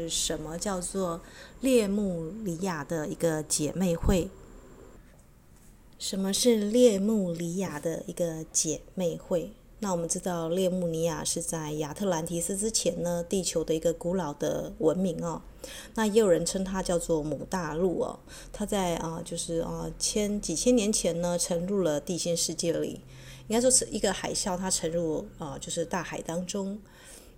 是什么叫做列穆里亚的一个姐妹会？什么是列穆里亚的一个姐妹会？那我们知道，列穆里亚是在亚特兰提斯之前呢，地球的一个古老的文明哦。那也有人称它叫做母大陆哦。它在啊，就是啊，千几千年前呢，沉入了地心世界里。应该说是一个海啸，它沉入啊，就是大海当中。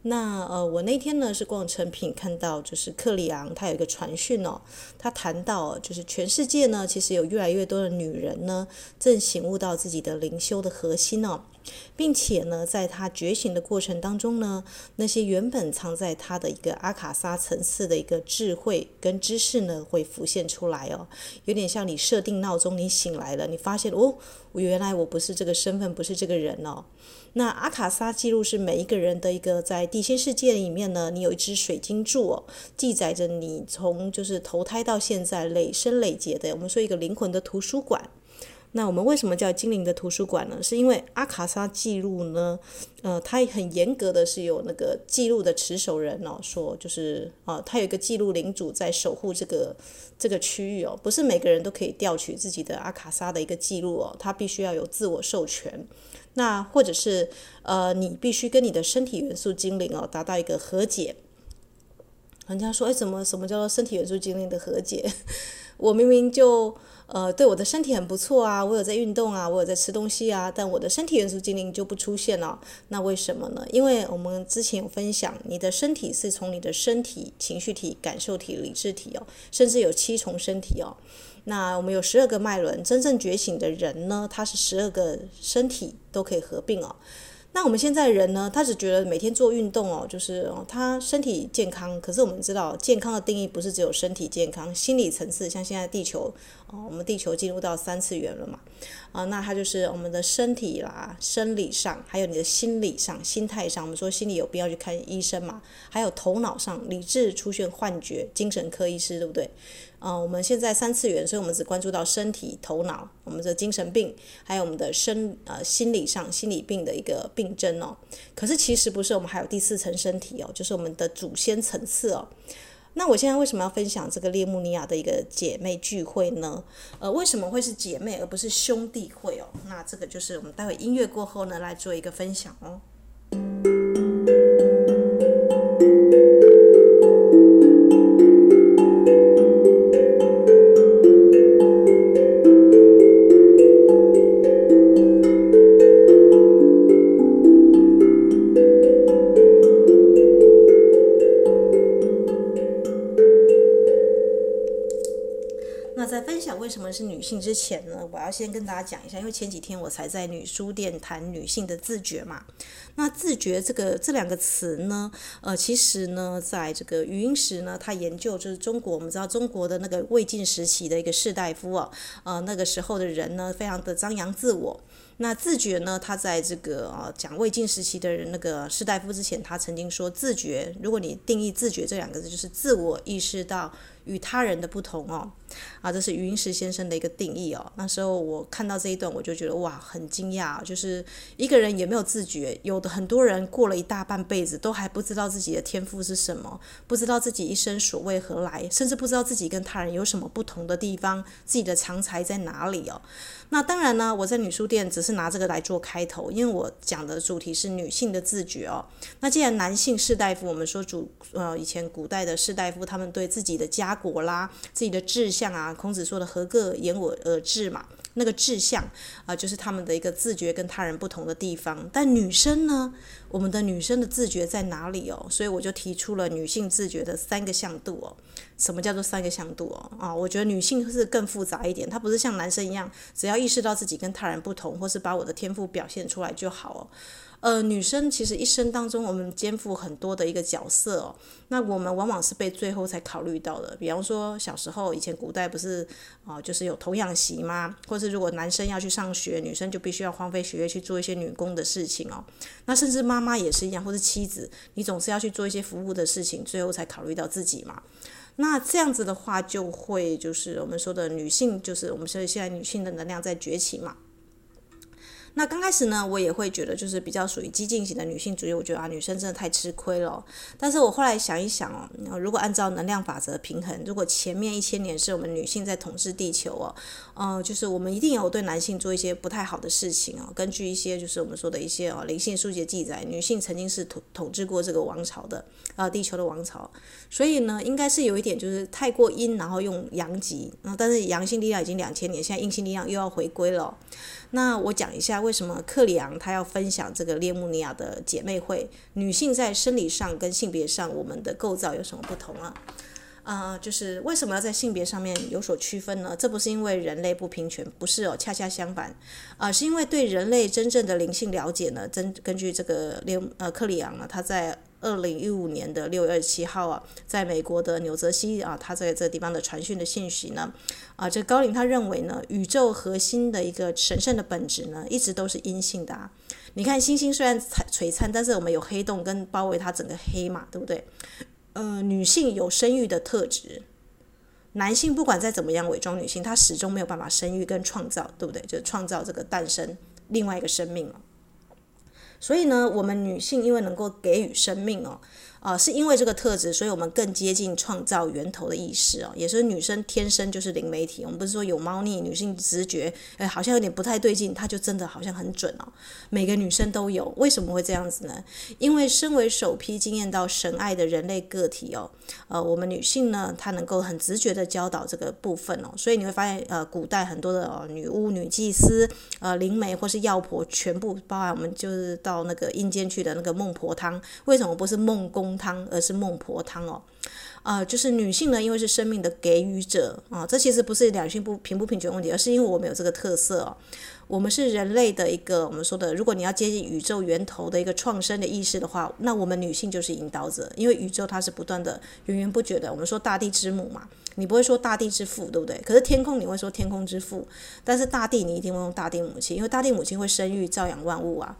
那呃，我那天呢是逛成品，看到就是克里昂他有一个传讯哦，他谈到就是全世界呢，其实有越来越多的女人呢，正醒悟到自己的灵修的核心哦。并且呢，在他觉醒的过程当中呢，那些原本藏在他的一个阿卡莎层次的一个智慧跟知识呢，会浮现出来哦。有点像你设定闹钟，你醒来了，你发现哦，原来我不是这个身份，不是这个人哦。那阿卡莎记录是每一个人的一个在地心世界里面呢，你有一支水晶柱哦，记载着你从就是投胎到现在累生累劫的，我们说一个灵魂的图书馆。那我们为什么叫精灵的图书馆呢？是因为阿卡莎记录呢，呃，它很严格的是有那个记录的持守人哦，说就是啊，它有一个记录领主在守护这个这个区域哦，不是每个人都可以调取自己的阿卡莎的一个记录哦，它必须要有自我授权，那或者是呃，你必须跟你的身体元素精灵哦达到一个和解。人家说，哎，怎么什么叫做身体元素精灵的和解？我明明就。呃，对我的身体很不错啊，我有在运动啊，我有在吃东西啊，但我的身体元素精灵就不出现了。那为什么呢？因为我们之前有分享，你的身体是从你的身体、情绪体、感受体、理智体哦，甚至有七重身体哦。那我们有十二个脉轮，真正觉醒的人呢，他是十二个身体都可以合并哦。那我们现在人呢，他只觉得每天做运动哦，就是哦，他身体健康。可是我们知道，健康的定义不是只有身体健康，心理层次，像现在地球哦，我们地球进入到三次元了嘛，啊，那它就是我们的身体啦，生理上，还有你的心理上、心态上。我们说心理有必要去看医生嘛，还有头脑上，理智出现幻觉，精神科医师对不对？啊、我们现在三次元，所以我们只关注到身体、头脑，我们的精神病，还有我们的身呃心理上心理病的一个病症哦。可是其实不是，我们还有第四层身体哦，就是我们的祖先层次哦。那我现在为什么要分享这个列穆尼亚的一个姐妹聚会呢？呃，为什么会是姐妹而不是兄弟会哦？那这个就是我们待会音乐过后呢来做一个分享哦。性之前呢，我要先跟大家讲一下，因为前几天我才在女书店谈女性的自觉嘛。那自觉这个这两个词呢，呃，其实呢，在这个余英时呢，他研究就是中国，我们知道中国的那个魏晋时期的一个士大夫啊，呃，那个时候的人呢，非常的张扬自我。那自觉呢，他在这个呃讲魏晋时期的人那个士大夫之前，他曾经说自觉，如果你定义自觉这两个字，就是自我意识到。与他人的不同哦，啊，这是余英时先生的一个定义哦。那时候我看到这一段，我就觉得哇，很惊讶，就是一个人也没有自觉，有的很多人过了一大半辈子，都还不知道自己的天赋是什么，不知道自己一生所为何来，甚至不知道自己跟他人有什么不同的地方，自己的长才在哪里哦。那当然呢，我在女书店只是拿这个来做开头，因为我讲的主题是女性的自觉哦。那既然男性士大夫，我们说主呃以前古代的士大夫，他们对自己的家国啦、自己的志向啊，孔子说的“合各言我而志”嘛，那个志向啊、就是他们的一个自觉跟他人不同的地方。但女生呢，我们的女生的自觉在哪里哦？所以我就提出了女性自觉的三个向度哦。什么叫做三个向度哦？啊，我觉得女性是更复杂一点，她不是像男生一样，只要意识到自己跟他人不同，或是把我的天赋表现出来就好哦。呃，女生其实一生当中，我们肩负很多的一个角色哦。那我们往往是被最后才考虑到的。比方说，小时候以前古代不是啊，就是有童养媳吗？或是如果男生要去上学，女生就必须要荒废学业去做一些女工的事情哦。那甚至妈妈也是一样，或是妻子，你总是要去做一些服务的事情，最后才考虑到自己嘛。那这样子的话，就会就是我们说的女性，就是我们说现在女性的能量在崛起嘛。那刚开始呢，我也会觉得就是比较属于激进型的女性主义，我觉得啊，女生真的太吃亏了。但是我后来想一想哦，如果按照能量法则平衡，如果前面一千年是我们女性在统治地球哦，呃，就是我们一定有对男性做一些不太好的事情哦。根据一些就是我们说的一些哦灵性书籍的记载，女性曾经是统统治过这个王朝的啊、呃，地球的王朝。所以呢，应该是有一点就是太过阴，然后用阳极，但是阳性力量已经两千年，现在阴性力量又要回归了。那我讲一下为什么克里昂他要分享这个列穆尼亚的姐妹会，女性在生理上跟性别上我们的构造有什么不同啊？呃，就是为什么要在性别上面有所区分呢？这不是因为人类不平权，不是哦，恰恰相反，啊、是因为对人类真正的灵性了解呢。根根据这个列呃克里昂呢，他在。二零一五年的六月二十七号啊，在美国的纽泽西啊，他在这个地方的传讯的信息呢，啊，这高林他认为呢，宇宙核心的一个神圣的本质呢，一直都是阴性的啊。你看星星虽然璀璨，但是我们有黑洞跟包围它整个黑嘛，对不对？呃，女性有生育的特质，男性不管再怎么样伪装女性，他始终没有办法生育跟创造，对不对？就创造这个诞生另外一个生命了。所以呢，我们女性因为能够给予生命哦。啊、是因为这个特质，所以我们更接近创造源头的意识哦。也是女生天生就是灵媒体，我们不是说有猫腻，女性直觉，哎，好像有点不太对劲，她就真的好像很准哦。每个女生都有，为什么会这样子呢？因为身为首批经验到神爱的人类个体哦，呃，我们女性呢，她能够很直觉的教导这个部分哦。所以你会发现，呃，古代很多的、呃、女巫、女祭司、呃，灵媒或是药婆，全部包含我们就是到那个阴间去的那个孟婆汤，为什么不是孟公汤，而是孟婆汤哦，呃，就是女性呢，因为是生命的给予者啊，这其实不是两性不平不平权问题，而是因为我们有这个特色哦。我们是人类的一个，我们说的，如果你要接近宇宙源头的一个创生的意识的话，那我们女性就是引导者，因为宇宙它是不断的源源不绝的。我们说大地之母嘛，你不会说大地之父，对不对？可是天空你会说天空之父，但是大地你一定会用大地母亲，因为大地母亲会生育、照养万物啊。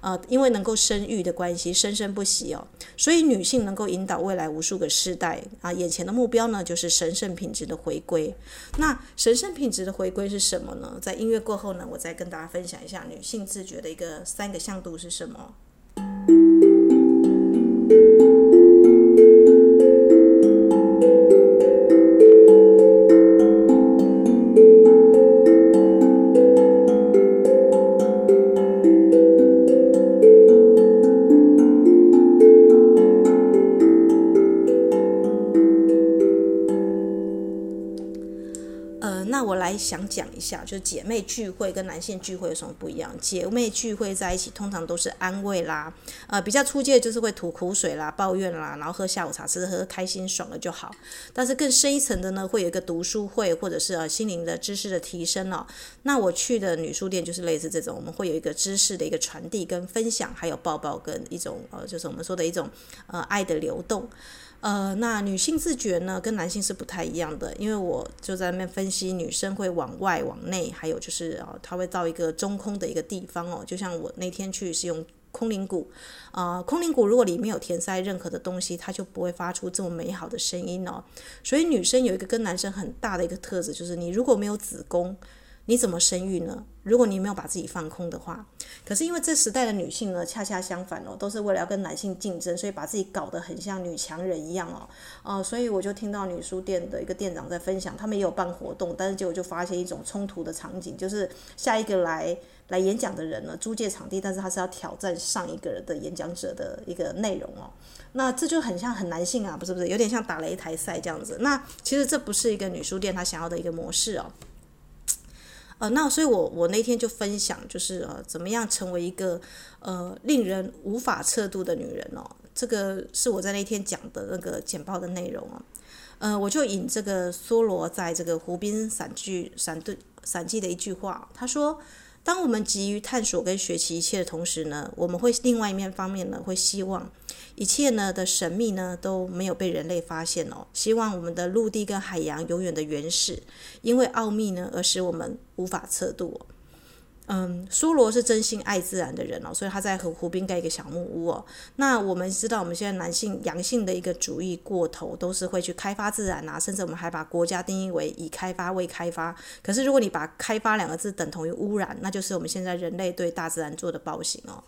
呃，因为能够生育的关系，生生不息哦，所以女性能够引导未来无数个世代啊。眼前的目标呢，就是神圣品质的回归。那神圣品质的回归是什么呢？在音乐过后呢，我再来跟大家分享一下女性自觉的一个三个向度是什么。想讲一下，就是姐妹聚会跟男性聚会有什么不一样？姐妹聚会在一起，通常都是安慰啦，呃，比较出界就是会吐苦水啦、抱怨啦，然后喝下午茶，吃喝开心爽了就好。但是更深一层的呢，会有一个读书会，或者是呃心灵的知识的提升哦。那我去的女书店就是类似这种，我们会有一个知识的一个传递跟分享，还有抱抱跟一种呃，就是我们说的一种呃爱的流动。呃，那女性自觉呢，跟男性是不太一样的，因为我就在那边分析，女生会往外往内，还有就是啊，她会到一个中空的一个地方哦，就像我那天去是用空灵鼓，啊、呃，空灵鼓如果里面有填塞任何的东西，它就不会发出这么美好的声音哦。所以女生有一个跟男生很大的一个特质，就是你如果没有子宫。你怎么生育呢？如果你没有把自己放空的话，可是因为这时代的女性呢，恰恰相反哦，都是为了要跟男性竞争，所以把自己搞得很像女强人一样哦，哦、所以我就听到女书店的一个店长在分享，他们也有办活动，但是结果就发现一种冲突的场景，就是下一个来来演讲的人呢，租借场地，但是他是要挑战上一个人的演讲者的一个内容哦，那这就很像很男性啊，不是不是，有点像打擂台赛这样子，那其实这不是一个女书店她想要的一个模式哦。呃，那所以我我那天就分享，就是呃，怎么样成为一个呃令人无法测度的女人哦。这个是我在那天讲的那个简报的内容哦。呃，我就引这个梭罗在这个《湖滨散句散对散记》的一句话，他说。当我们急于探索跟学习一切的同时呢，我们会另外一面方面呢，会希望一切呢的神秘呢都没有被人类发现哦。希望我们的陆地跟海洋永远的原始，因为奥秘呢而使我们无法测度。嗯，苏罗是真心爱自然的人哦，所以他在湖湖边盖一个小木屋哦。那我们知道，我们现在男性阳性的一个主义过头，都是会去开发自然啊，甚至我们还把国家定义为已开发未开发。可是如果你把开发两个字等同于污染，那就是我们现在人类对大自然做的暴行哦。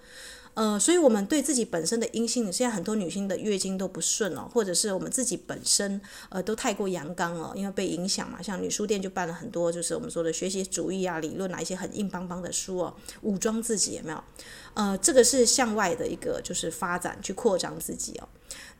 呃，所以我们对自己本身的阴性，现在很多女性的月经都不顺哦，或者是我们自己本身呃都太过阳刚了，因为被影响嘛。像女书店就办了很多，就是我们说的学习主义啊、理论啊一些很硬邦邦的书哦，武装自己有没有？呃，这个是向外的一个就是发展去扩张自己哦。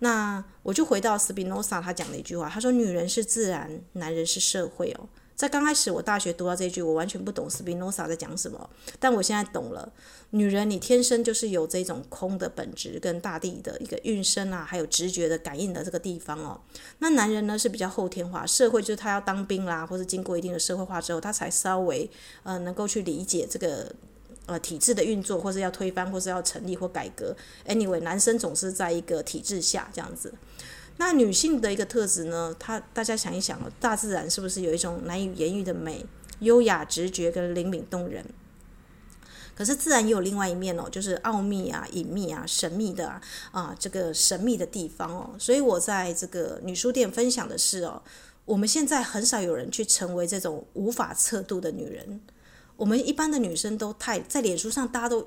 那我就回到斯宾诺萨他讲的一句话，他说：“女人是自然，男人是社会哦。”在刚开始，我大学读到这句，我完全不懂斯宾诺莎在讲什么。但我现在懂了，女人你天生就是有这种空的本质，跟大地的一个运生啊，还有直觉的感应的这个地方哦。那男人呢是比较后天化，社会就是他要当兵啦，或是经过一定的社会化之后，他才稍微呃能够去理解这个呃体制的运作，或是要推翻，或是要成立或改革。Anyway，男生总是在一个体制下这样子。那女性的一个特质呢？她大家想一想哦，大自然是不是有一种难以言喻的美、优雅、直觉跟灵敏动人？可是自然也有另外一面哦，就是奥秘啊、隐秘啊、神秘的啊，啊这个神秘的地方哦。所以我在这个女书店分享的是哦，我们现在很少有人去成为这种无法测度的女人。我们一般的女生都太在脸书上，大家都。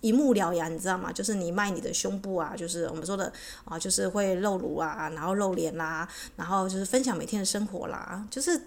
一目了然，你知道吗？就是你卖你的胸部啊，就是我们说的啊，就是会露乳啊，然后露脸啦，然后就是分享每天的生活啦，就是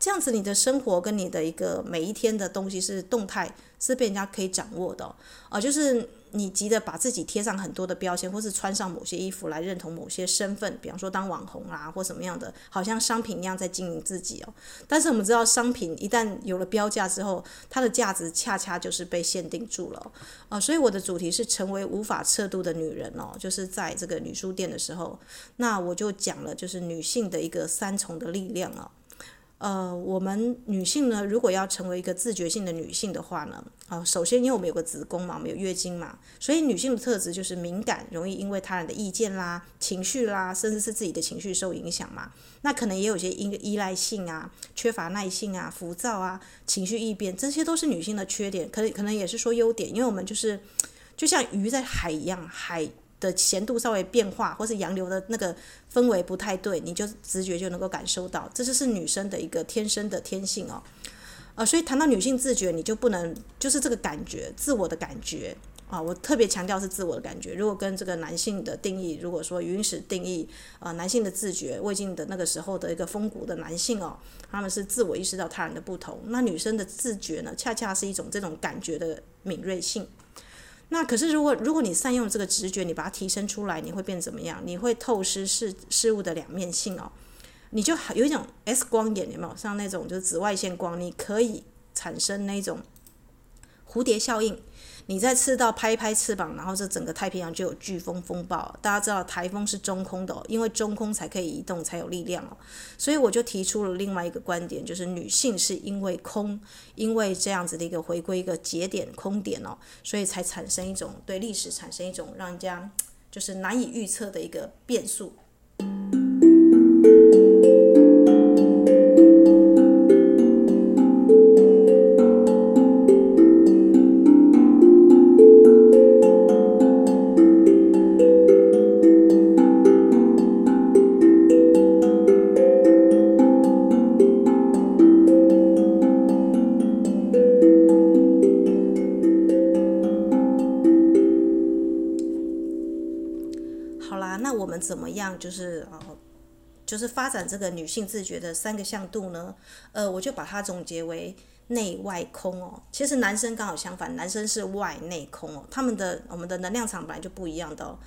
这样子。你的生活跟你的一个每一天的东西是动态，是被人家可以掌握的啊，就是。你急着把自己贴上很多的标签，或是穿上某些衣服来认同某些身份，比方说当网红啊，或什么样的，好像商品一样在经营自己哦。但是我们知道，商品一旦有了标价之后，它的价值恰恰就是被限定住了啊、所以我的主题是成为无法测度的女人哦，就是在这个女书店的时候，那我就讲了，就是女性的一个三重的力量啊。呃，我们女性呢，如果要成为一个自觉性的女性的话呢，啊、呃，首先因为我们有个子宫嘛，我们有月经嘛，所以女性的特质就是敏感，容易因为他人的意见啦、情绪啦，甚至是自己的情绪受影响嘛。那可能也有些依依赖性啊、缺乏耐性啊、浮躁啊、情绪易变，这些都是女性的缺点，可能可能也是说优点，因为我们就是就像鱼在海一样，海。的咸度稍微变化，或是洋流的那个氛围不太对，你就直觉就能够感受到，这就是女生的一个天生的天性哦。呃，所以谈到女性自觉，你就不能就是这个感觉，自我的感觉啊，我特别强调是自我的感觉。如果跟这个男性的定义，如果说原始定义啊，男性的自觉，魏晋的那个时候的一个风骨的男性哦，他们是自我意识到他人的不同，那女生的自觉呢，恰恰是一种这种感觉的敏锐性。那可是，如果如果你善用这个直觉，你把它提升出来，你会变怎么样？你会透视事事物的两面性哦，你就有一种 S 光眼，有没有？像那种就是紫外线光，你可以产生那种蝴蝶效应。你在赤道拍一拍翅膀，然后这整个太平洋就有飓风风暴。大家知道台风是中空的哦，因为中空才可以移动，才有力量哦。所以我就提出了另外一个观点，就是女性是因为空，因为这样子的一个回归一个节点空点哦，所以才产生一种对历史产生一种让人家就是难以预测的一个变数。就是呃，就是发展这个女性自觉的三个向度呢？呃，我就把它总结为内外空哦。其实男生刚好相反，男生是外内空哦。他们的我们的能量场本来就不一样的哦。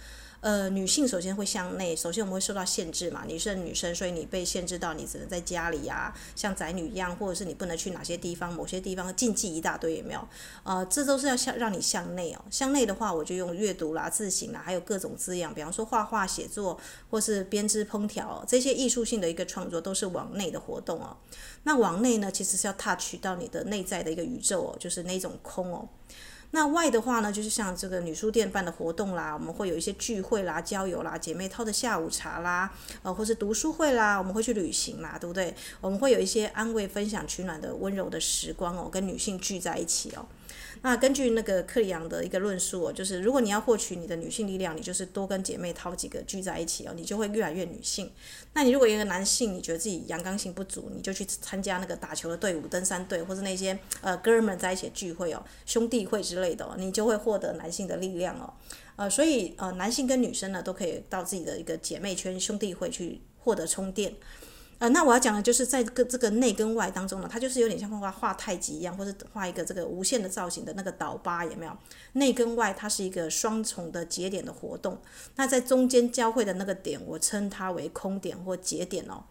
呃，女性首先会向内，首先我们会受到限制嘛，你是女生，所以你被限制到你只能在家里呀、像宅女一样，或者是你不能去哪些地方，某些地方禁忌一大堆，有没有？呃，这都是要向让你向内哦。向内的话，我就用阅读啦、自省啦，还有各种滋养，比方说画画、写作，或是编织、烹调这些艺术性的一个创作，都是往内的活动哦。那往内呢，其实是要 touch 到你的内在的一个宇宙哦，就是那种空哦。那外的话呢，就是像这个女书店办的活动啦，我们会有一些聚会啦、交友啦、姐妹淘的下午茶啦，呃，或是读书会啦，我们会去旅行啦，对不对？我们会有一些安慰、分享、取暖的温柔的时光哦，跟女性聚在一起哦。那根据那个克里昂的一个论述哦，就是如果你要获取你的女性力量，你就是多跟姐妹淘几个聚在一起哦，你就会越来越女性。那你如果一个男性，你觉得自己阳刚性不足，你就去参加那个打球的队伍、登山队，或者那些呃哥们在一起聚会哦，兄弟会之类的哦，你就会获得男性的力量哦。呃，所以呃，男性跟女生呢都可以到自己的一个姐妹圈、兄弟会去获得充电。呃，那我要讲的就是在个这个内跟外当中呢，它就是有点像画画太极一样，或者画一个这个无限的造型的那个倒八，有没有？内跟外它是一个双重的节点的活动。那在中间交汇的那个点，我称它为空点或节点哦。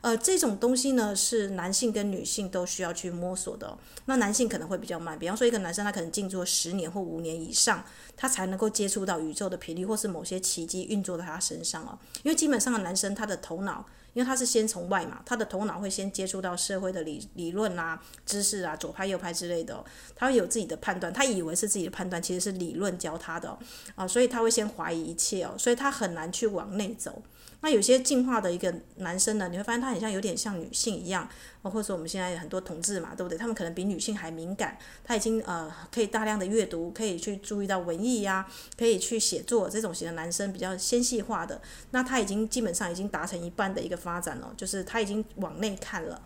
呃，这种东西呢是男性跟女性都需要去摸索的。那男性可能会比较慢，比方说一个男生他可能静坐十年或五年以上，他才能够接触到宇宙的频率或是某些奇迹运作在他身上哦。因为基本上的男生他的头脑。因为他是先从外嘛，他的头脑会先接触到社会的理理论啊、知识啊、左派右派之类的，他会有自己的判断，他以为是自己的判断，其实是理论教他的啊，所以他会先怀疑一切哦，所以他很难去往内走。那有些进化的一个男生呢，你会发现他很像有点像女性一样，或者说我们现在很多同志嘛，对不对？他们可能比女性还敏感，他已经呃可以大量的阅读，可以去注意到文艺呀、可以去写作这种型的男生比较纤细化的，那他已经基本上已经达成一半的一个发展了，就是他已经往内看了。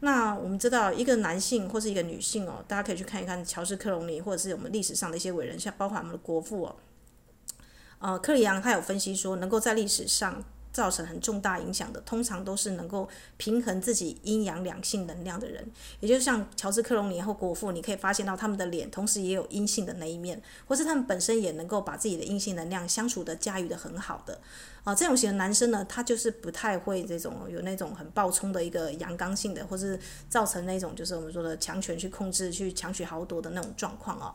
那我们知道一个男性或是一个女性哦，大家可以去看一看乔治克隆尼或者是我们历史上的一些伟人，像包括我们的国父哦，呃，克里昂他有分析说，能够在历史上。造成很重大影响的，通常都是能够平衡自己阴阳两性能量的人，也就是像乔治克隆尼或国父，你可以发现到他们的脸，同时也有阴性的那一面，或是他们本身也能够把自己的阴性能量相处的驾驭的很好的，啊，这种型的男生呢，他就是不太会这种有那种很暴冲的一个阳刚性的，或是造成那种就是我们说的强权去控制、去强取豪夺的那种状况哦。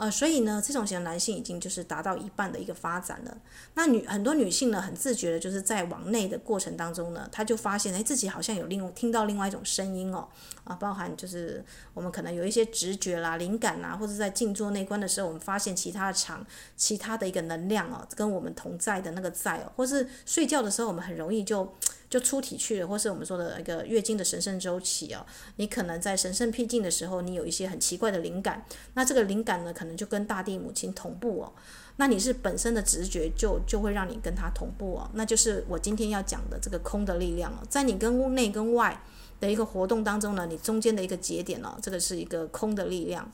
呃，所以呢，这种型男性已经就是达到一半的一个发展了。那女很多女性呢，很自觉的，就是在往内的过程当中呢，她就发现，哎，自己好像有另听到另外一种声音哦，啊，包含就是我们可能有一些直觉啦、灵感啦，或者在静坐内观的时候，我们发现其他的场、其他的一个能量哦，跟我们同在的那个在哦，或是睡觉的时候，我们很容易就。就出体去了，或是我们说的一个月经的神圣周期哦，你可能在神圣僻静的时候，你有一些很奇怪的灵感，那这个灵感呢，可能就跟大地母亲同步哦。那你是本身的直觉就就会让你跟它同步哦，那就是我今天要讲的这个空的力量哦，在你跟内跟外的一个活动当中呢，你中间的一个节点哦，这个是一个空的力量。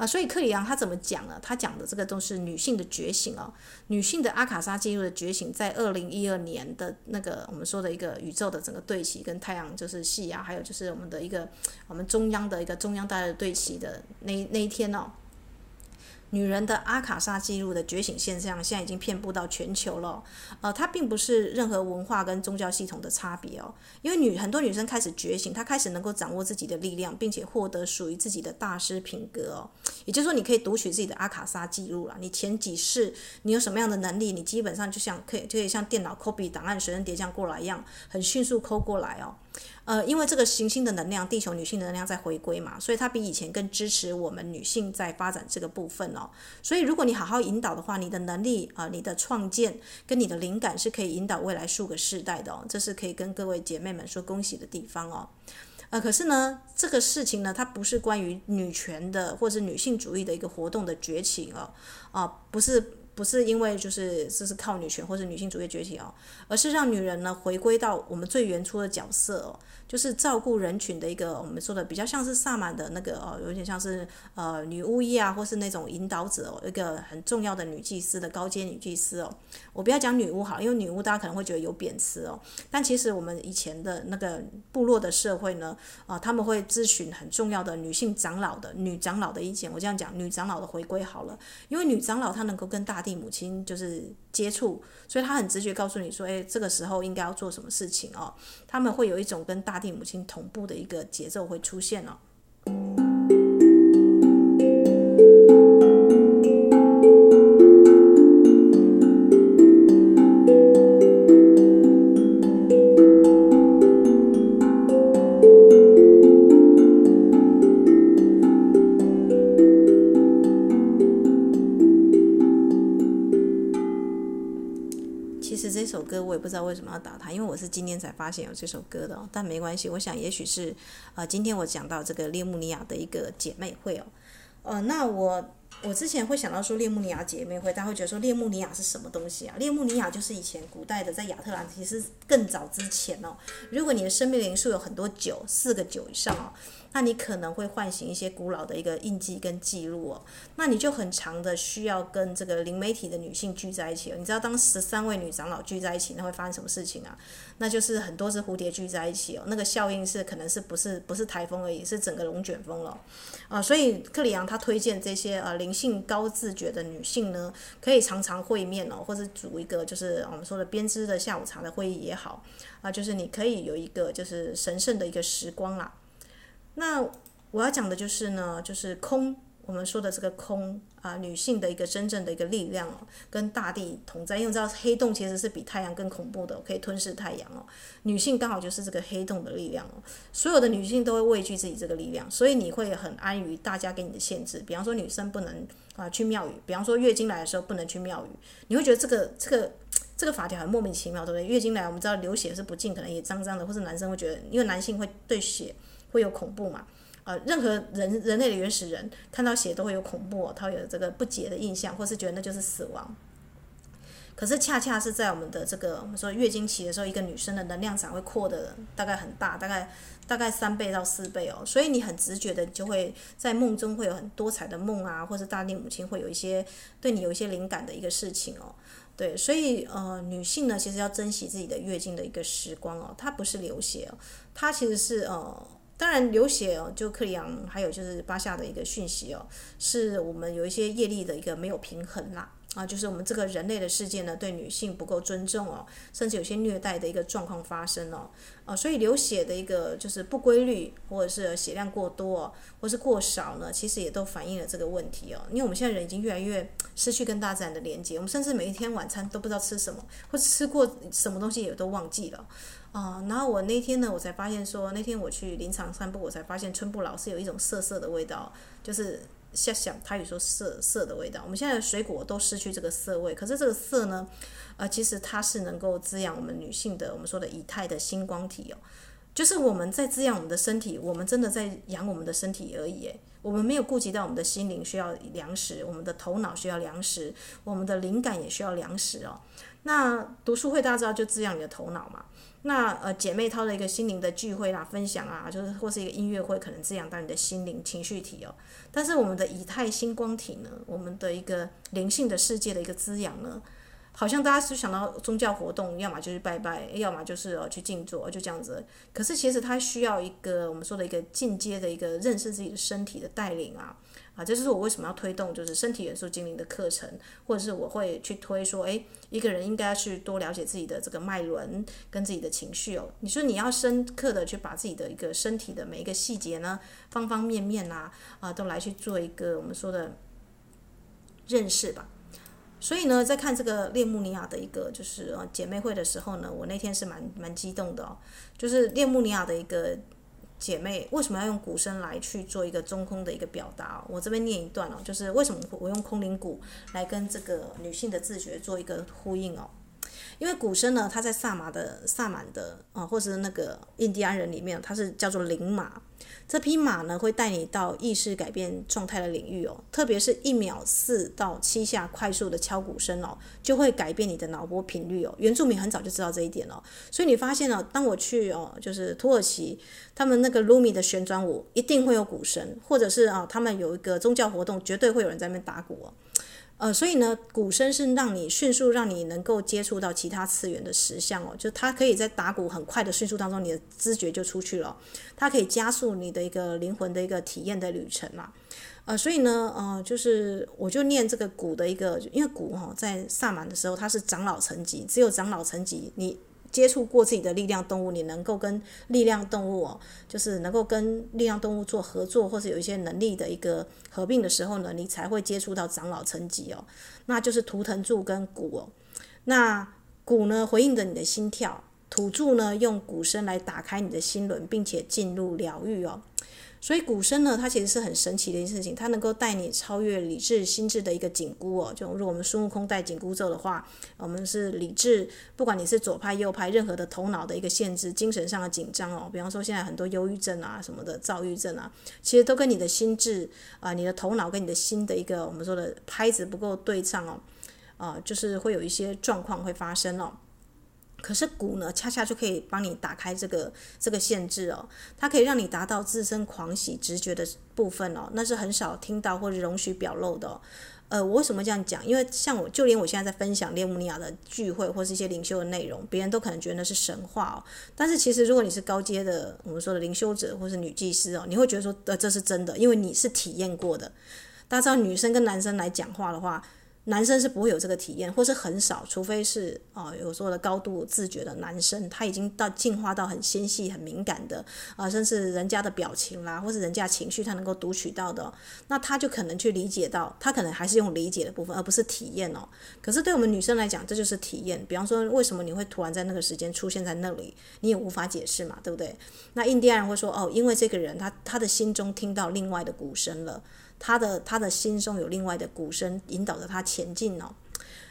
啊，所以克里昂他怎么讲呢？他讲的这个都是女性的觉醒哦，女性的阿卡莎进入的觉醒，在二零一二年的那个我们说的一个宇宙的整个对齐，跟太阳就是系啊，还有就是我们的一个我们中央的一个中央大的对齐的那那一天哦。女人的阿卡莎记录的觉醒现象，现在已经遍布到全球了。呃，它并不是任何文化跟宗教系统的差别哦，因为女很多女生开始觉醒，她开始能够掌握自己的力量，并且获得属于自己的大师品格哦。也就是说，你可以读取自己的阿卡莎记录了。你前几世你有什么样的能力，你基本上就像可以就可以像电脑 copy 档案随身碟这样过来一样，很迅速抠过来哦。呃，因为这个行星的能量，地球女性的能量在回归嘛，所以它比以前更支持我们女性在发展这个部分哦。所以如果你好好引导的话，你的能力啊、你的创建跟你的灵感是可以引导未来数个世代的哦。这是可以跟各位姐妹们说恭喜的地方哦。呃，可是呢，这个事情呢，它不是关于女权的或者女性主义的一个活动的崛起哦，啊、不是。不是因为就是这是靠女权或者女性主义崛起哦，而是让女人呢回归到我们最原初的角色哦，就是照顾人群的一个我们说的比较像是萨满的那个哦，有点像是呃女巫医啊，或是那种引导者哦，一个很重要的女祭司的高阶女祭司哦。我不要讲女巫好，因为女巫大家可能会觉得有贬词哦，但其实我们以前的那个部落的社会呢，啊、他们会咨询很重要的女性长老的女长老的意见。我这样讲，女长老的回归好了，因为女长老她能够跟大地。母亲就是接触，所以她很直觉告诉你说：“诶，这个时候应该要做什么事情哦。”他们会有一种跟大地母亲同步的一个节奏会出现哦。我是今天才发现有这首歌的，但没关系。我想也许是，啊，今天我讲到这个列穆尼亚的一个姐妹会哦，呃，那我。我之前会想到说列穆尼亚姐妹会，大家会觉得说列穆尼亚是什么东西啊？列穆尼亚就是以前古代的在亚特兰提斯更早之前哦。如果你的生命灵数有很多九，四个九以上哦。那你可能会唤醒一些古老的一个印记跟记录哦，那你就很长的需要跟这个灵媒体的女性聚在一起哦。你知道当十三位女长老聚在一起，那会发生什么事情啊？那就是很多只蝴蝶聚在一起哦，那个效应是可能是不是不是台风而已，是整个龙卷风了啊。所以克里昂他推荐这些呃灵性高自觉的女性呢，可以常常会面哦，或者组一个就是我们说的编织的下午茶的会议也好啊，就是你可以有一个就是神圣的一个时光啦。那我要讲的就是呢，就是空，我们说的这个空啊，女性的一个真正的一个力量哦，跟大地同在。因为知道黑洞其实是比太阳更恐怖的，可以吞噬太阳哦。女性刚好就是这个黑洞的力量哦。所有的女性都会畏惧自己这个力量，所以你会很安于大家给你的限制。比方说女生不能啊去庙宇，比方说月经来的时候不能去庙宇，你会觉得这个这个这个法条很莫名其妙，对不对？月经来我们知道流血是不净，可能也脏脏的，或是男生会觉得，因为男性会对血。会有恐怖嘛？呃，任何人人类的原始人看到血都会有恐怖哦，他会有这个不洁的印象，或是觉得那就是死亡。可是恰恰是在我们的这个我们说月经期的时候，一个女生的能量场会扩的大概很大，大概大概三倍到四倍哦，所以你很直觉的就会在梦中会有很多彩的梦啊，或是大地母亲会有一些对你有一些灵感的一个事情哦。对，所以呃，女性呢其实要珍惜自己的月经的一个时光哦，它不是流血哦，它其实是呃。当然流血哦，就克里昂还有就是巴夏的一个讯息哦，是我们有一些业力的一个没有平衡啦。啊，就是我们这个人类的世界呢，对女性不够尊重哦，甚至有些虐待的一个状况发生哦，啊，所以流血的一个就是不规律，或者是血量过多，或是过少呢，其实也都反映了这个问题哦，因为我们现在人已经越来越失去跟大自然的连接，我们甚至每一天晚餐都不知道吃什么，或者吃过什么东西也都忘记了。啊、呃，然后我那天呢，我才发现说，那天我去林场散步，我才发现春布老是有一种涩涩的味道，就是像想他有说涩涩的味道。我们现在的水果都失去这个涩味，可是这个涩呢，呃，其实它是能够滋养我们女性的，我们说的以太的星光体哦，就是我们在滋养我们的身体，我们真的在养我们的身体而已，诶，我们没有顾及到我们的心灵需要粮食，我们的头脑需要粮食，我们的灵感也需要粮食哦。那读书会大家知道就滋养你的头脑嘛。那呃，姐妹淘的一个心灵的聚会啦、分享啊，就是或是一个音乐会，可能滋养到你的心灵情绪体哦。但是我们的以太星光体呢，我们的一个灵性的世界的一个滋养呢，好像大家是想到宗教活动，要么就是拜拜，要么就是哦去静坐，就这样子。可是其实它需要一个我们说的一个进阶的一个认识自己的身体的带领啊。啊，这就是我为什么要推动，就是身体元素精灵的课程，或者是我会去推说，诶，一个人应该去多了解自己的这个脉轮跟自己的情绪哦。你说你要深刻的去把自己的一个身体的每一个细节呢，方方面面啊，啊，都来去做一个我们说的认识吧。所以呢，在看这个列穆尼亚的一个就是呃姐妹会的时候呢，我那天是蛮蛮激动的哦，就是列穆尼亚的一个。姐妹，为什么要用鼓声来去做一个中空的一个表达哦？我这边念一段哦，就是为什么我用空灵鼓来跟这个女性的自觉做一个呼应哦？因为鼓声呢，它在萨马的萨满的啊，或者是那个印第安人里面，它是叫做灵马。这匹马呢，会带你到意识改变状态的领域哦，特别是一秒四到七下快速的敲鼓声哦，就会改变你的脑波频率哦。原住民很早就知道这一点哦，所以你发现了，当我去哦，就是土耳其，他们那个鲁米的旋转舞一定会有鼓声，或者是啊，他们有一个宗教活动，绝对会有人在那边打鼓哦。呃，所以呢，鼓声是让你迅速让你能够接触到其他次元的实相哦，就它可以在打鼓很快的迅速当中，你的知觉就出去了，它可以加速你的一个灵魂的一个体验的旅程嘛。呃，所以呢，呃，就是我就念这个鼓的一个，因为鼓哈、哦、在萨满的时候它是长老层级，只有长老层级你。接触过自己的力量动物，你能够跟力量动物哦，就是能够跟力量动物做合作，或者有一些能力的一个合并的时候呢，你才会接触到长老层级哦，那就是图腾柱跟鼓哦。那鼓呢，回应着你的心跳，土柱呢，用鼓声来打开你的心轮，并且进入疗愈哦。所以鼓声呢，它其实是很神奇的一件事情，它能够带你超越理智心智的一个紧箍哦。就如果我们孙悟空戴紧箍咒的话，我们是理智，不管你是左派右派，任何的头脑的一个限制，精神上的紧张哦。比方说现在很多忧郁症啊什么的，躁郁症啊，其实都跟你的心智啊、你的头脑跟你的心的一个我们说的拍子不够对称哦，啊、就是会有一些状况会发生哦。可是鼓呢，恰恰就可以帮你打开这个这个限制哦，它可以让你达到自身狂喜直觉的部分哦，那是很少听到或者容许表露的。呃，我为什么这样讲？因为像我就连我现在在分享列姆尼亚的聚会或是一些灵修的内容，别人都可能觉得那是神话哦。但是其实如果你是高阶的我们说的灵修者或是女祭司哦，你会觉得说呃这是真的，因为你是体验过的。大家知道女生跟男生来讲话的话。男生是不会有这个体验，或是很少，除非是啊、呃，有说的高度自觉的男生，他已经到进化到很纤细、很敏感的啊、呃，甚至人家的表情啦，或是人家情绪，他能够读取到的，那他就可能去理解到，他可能还是用理解的部分，而不是体验哦。可是对我们女生来讲，这就是体验。比方说，为什么你会突然在那个时间出现在那里，你也无法解释嘛，对不对？那印第安人会说，哦，因为这个人他他的心中听到另外的鼓声了。他的他的心中有另外的鼓声引导着他前进哦，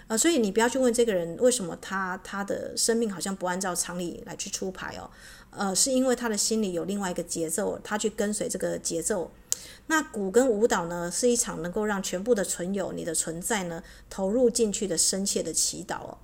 呃，所以你不要去问这个人为什么他他的生命好像不按照常理来去出牌哦，呃，是因为他的心里有另外一个节奏，他去跟随这个节奏。那鼓跟舞蹈呢，是一场能够让全部的存有你的存在呢投入进去的深切的祈祷哦，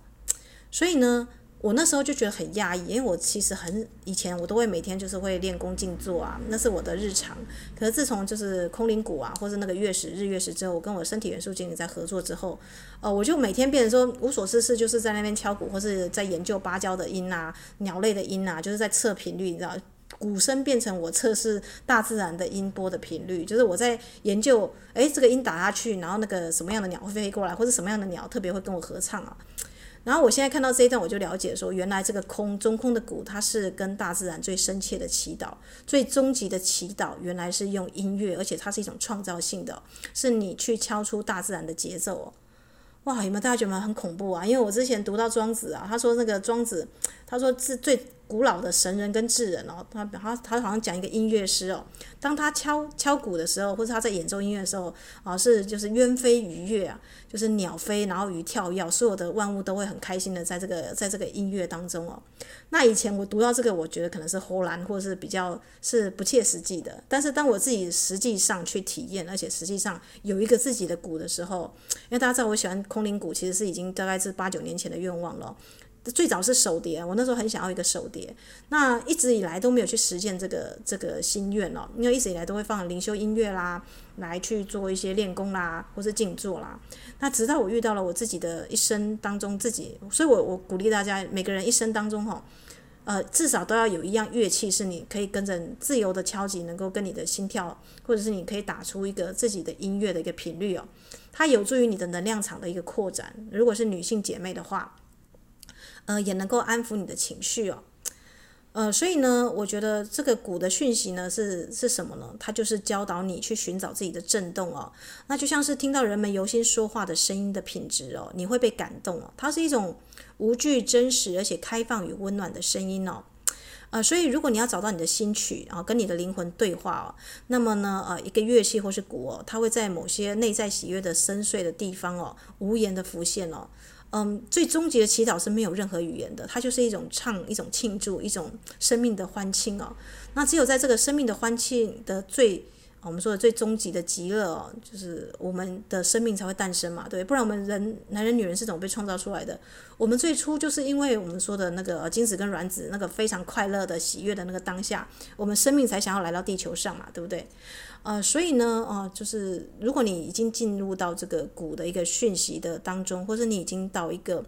所以呢。我那时候就觉得很压抑，因为我其实很以前我都会每天就是会练功静坐啊，那是我的日常。可是自从就是空灵鼓啊，或是那个月食日月食之后，我跟我身体元素精灵在合作之后，呃，我就每天变成说无所事事，就是在那边敲鼓，或是在研究芭蕉的音啊、鸟类的音啊，就是在测频率，你知道，鼓声变成我测试大自然的音波的频率，就是我在研究，诶，这个音打下去，然后那个什么样的鸟会飞过来，或者什么样的鸟特别会跟我合唱啊。然后我现在看到这一段，我就了解说，原来这个空中空的鼓，它是跟大自然最深切的祈祷，最终极的祈祷，原来是用音乐，而且它是一种创造性的，是你去敲出大自然的节奏哦。哇，有没有大家觉得很恐怖啊？因为我之前读到庄子啊，他说那个庄子，他说是最。古老的神人跟智人哦，他他他好像讲一个音乐师哦，当他敲敲鼓的时候，或者他在演奏音乐的时候啊，是就是鸢飞鱼跃啊，就是鸟飞，然后鱼跳跃，所有的万物都会很开心的在这个在这个音乐当中哦。那以前我读到这个，我觉得可能是唬烂，或者是比较是不切实际的。但是当我自己实际上去体验，而且实际上有一个自己的鼓的时候，因为大家知道我喜欢空灵鼓，其实是已经大概是八九年前的愿望了。最早是手碟，我那时候很想要一个手碟，那一直以来都没有去实现这个这个心愿哦，因为一直以来都会放灵修音乐啦，来去做一些练功啦，或是静坐啦。那直到我遇到了我自己的一生当中自己，所以我我鼓励大家每个人一生当中哈，呃，至少都要有一样乐器是你可以跟着自由的敲击，能够跟你的心跳，或者是你可以打出一个自己的音乐的一个频率哦，它有助于你的能量场的一个扩展。如果是女性姐妹的话。呃，也能够安抚你的情绪哦，呃，所以呢，我觉得这个鼓的讯息呢是是什么呢？它就是教导你去寻找自己的震动哦，那就像是听到人们由心说话的声音的品质哦，你会被感动哦，它是一种无惧、真实而且开放与温暖的声音哦，呃，所以如果你要找到你的心曲啊，跟你的灵魂对话哦，那么呢，呃，一个乐器或是鼓哦，它会在某些内在喜悦的深邃的地方哦，无言的浮现哦。嗯，最终极的祈祷是没有任何语言的，它就是一种唱，一种庆祝，一种生命的欢庆哦。那只有在这个生命的欢庆的最，我们说的最终极的极乐哦，就是我们的生命才会诞生嘛，对，不然我们人男人女人是怎么被创造出来的？我们最初就是因为我们说的那个精子跟卵子那个非常快乐的喜悦的那个当下，我们生命才想要来到地球上嘛，对不对？呃，所以呢，哦、呃，就是如果你已经进入到这个鼓的一个讯息的当中，或者你已经到一个，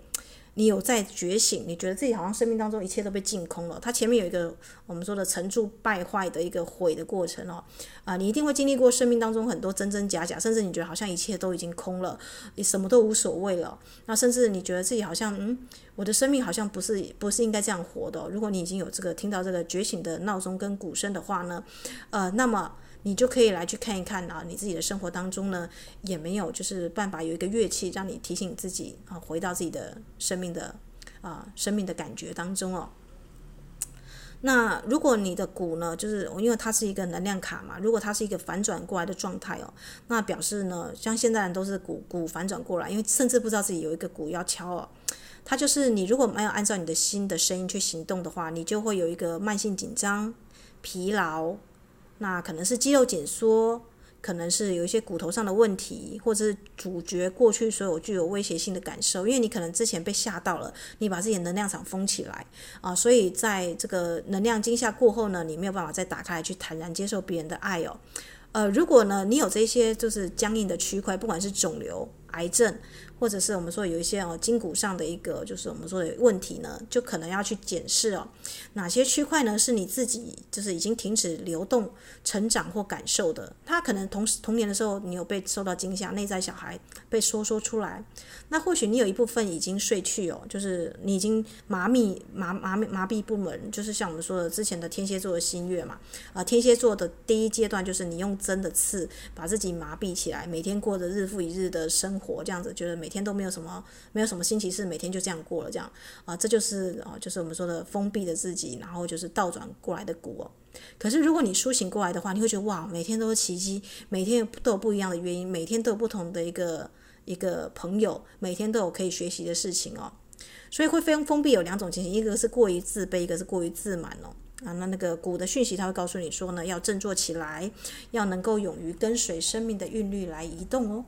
你有在觉醒，你觉得自己好像生命当中一切都被净空了，它前面有一个我们说的成住败坏的一个毁的过程哦，啊、你一定会经历过生命当中很多真真假假，甚至你觉得好像一切都已经空了，你什么都无所谓了，那甚至你觉得自己好像，嗯，我的生命好像不是不是应该这样活的、如果你已经有这个听到这个觉醒的闹钟跟鼓声的话呢，呃，那么。你就可以来去看一看啊，你自己的生活当中呢，也没有就是办法有一个乐器让你提醒自己啊，回到自己的生命的啊生命的感觉当中哦。那如果你的鼓呢，就是因为它是一个能量卡嘛，如果它是一个反转过来的状态哦，那表示呢，像现在人都是鼓鼓反转过来，因为甚至不知道自己有一个鼓要敲哦。它就是你如果没有按照你的心的声音去行动的话，你就会有一个慢性紧张、疲劳，那可能是肌肉紧缩。可能是有一些骨头上的问题，或者是阻绝过去所有具有威胁性的感受，因为你可能之前被吓到了，你把自己的能量场封起来啊，所以在这个能量惊吓过后呢，你没有办法再打开来去坦然接受别人的爱哦。呃，如果呢你有这些就是僵硬的区块，不管是肿瘤、癌症。或者是我们说有一些哦筋骨上的一个就是我们说的问题呢，就可能要去检视哦，哪些区块呢是你自己就是已经停止流动、成长或感受的。他可能同时童年的时候你有被受到惊吓，内在小孩被说说出来，那或许你有一部分已经睡去哦，就是你已经麻痹麻麻麻痹不门，就是像我们说的之前的天蝎座的新月嘛，啊、天蝎座的第一阶段就是你用针的刺把自己麻痹起来，每天过着日复一日的生活，这样子觉得每每天都没有什么，没有什么新奇事，每天就这样过了，这样啊，这就是啊，就是我们说的封闭的自己，然后就是倒转过来的鼓哦。可是如果你苏醒过来的话，你会觉得哇，每天都是奇迹，每天都有不一样的原因，每天都有不同的一个一个朋友，每天都有可以学习的事情哦。所以会非常封闭有两种情形，一个是过于自卑，一个是过于自满哦。啊，那那个鼓的讯息，它会告诉你说呢，要振作起来，要能够勇于跟随生命的韵律来移动哦。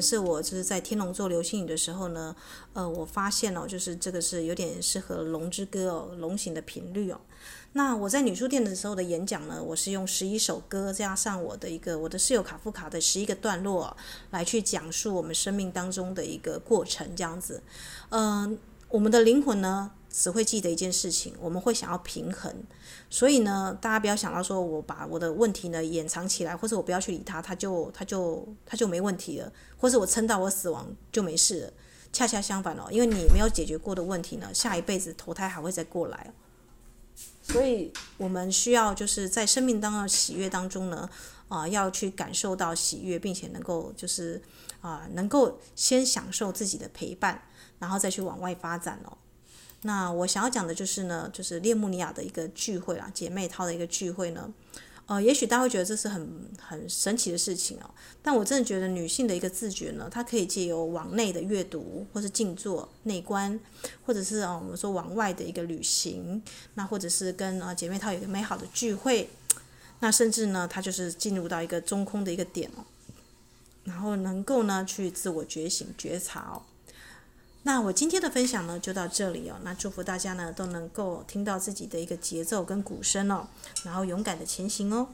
是我就是在天龙座流星雨的时候呢，呃，我发现了，就是这个是有点适合龙之歌哦，龙形的频率哦。那我在女书店的时候的演讲呢，我是用十一首歌加上我的一个我的室友卡夫卡的十一个段落，来去讲述我们生命当中的一个过程，这样子。嗯、我们的灵魂呢，只会记得一件事情，我们会想要平衡。所以呢，大家不要想到说我把我的问题呢掩藏起来，或者我不要去理他，他就他就他就没问题了，或者我撑到我死亡就没事了。恰恰相反哦，因为你没有解决过的问题呢，下一辈子投胎还会再过来。所以我们需要就是在生命当中的喜悦当中呢，啊、要去感受到喜悦，并且能够就是啊、能够先享受自己的陪伴，然后再去往外发展哦。那我想要讲的就是呢，就是列穆尼亚的一个聚会啦，姐妹淘的一个聚会呢。呃，也许大家会觉得这是很很神奇的事情哦，但我真的觉得女性的一个自觉呢，它可以借由往内的阅读，或是静坐内观，或者是啊、我们说往外的一个旅行，那或者是跟啊姐妹淘有一个美好的聚会，那甚至呢，它就是进入到一个中空的一个点哦，然后能够呢去自我觉醒觉察哦。那我今天的分享呢，就到这里哦。那祝福大家呢，都能够听到自己的一个节奏跟鼓声哦，然后勇敢的前行哦。